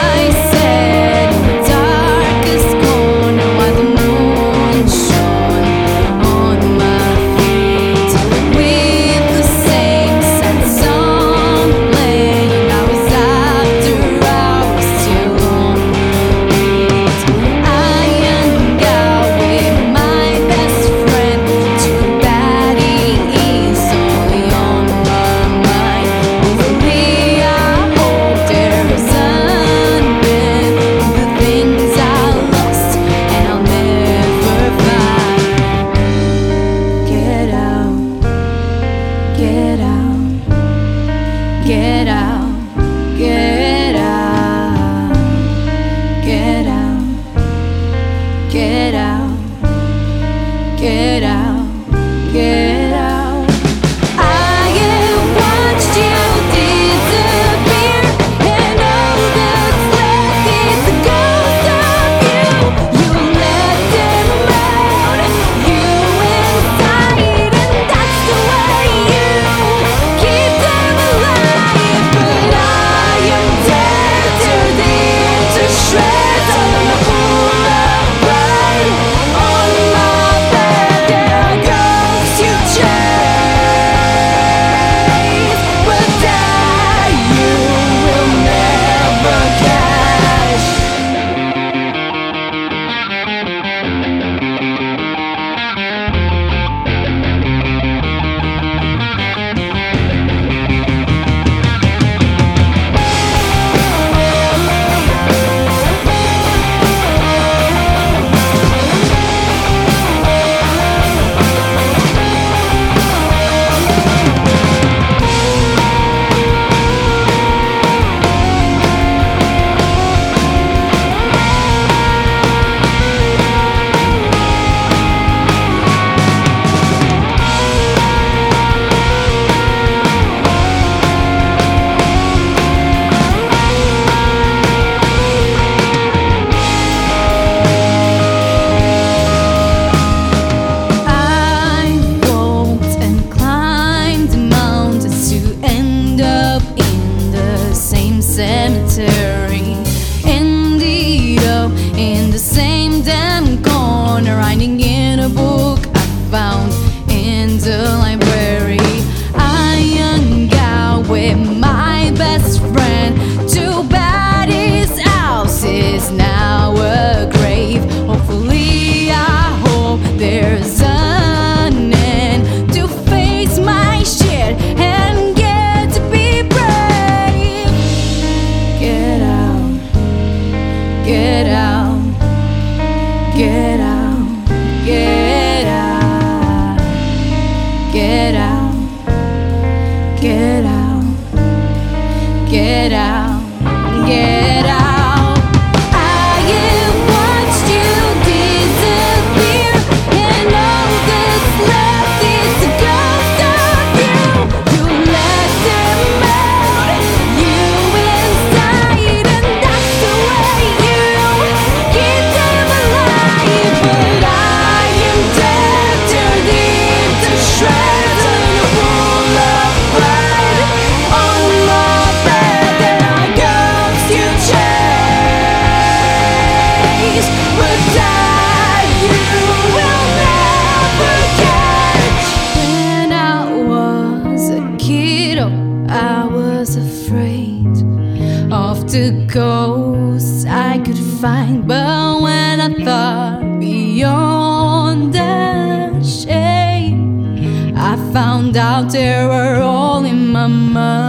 I was afraid of the ghosts I could find. But when I thought beyond the shade, I found out they were all in my mind.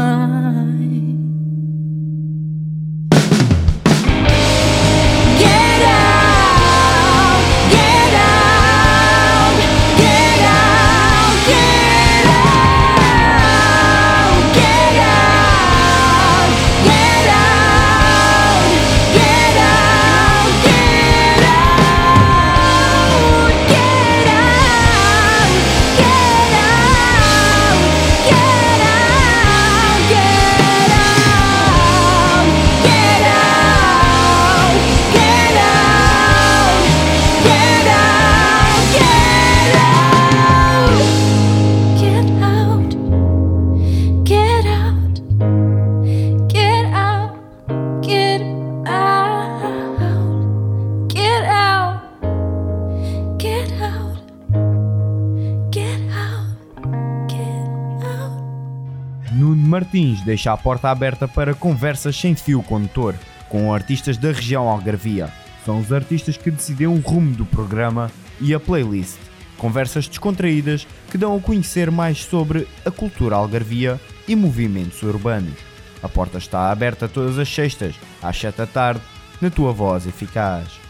Deixa a porta aberta para conversas sem fio condutor com artistas da região Algarvia. São os artistas que decidem o rumo do programa e a playlist. Conversas descontraídas que dão a conhecer mais sobre a cultura algarvia e movimentos urbanos. A porta está aberta todas as sextas, às 7 da tarde, na tua voz eficaz.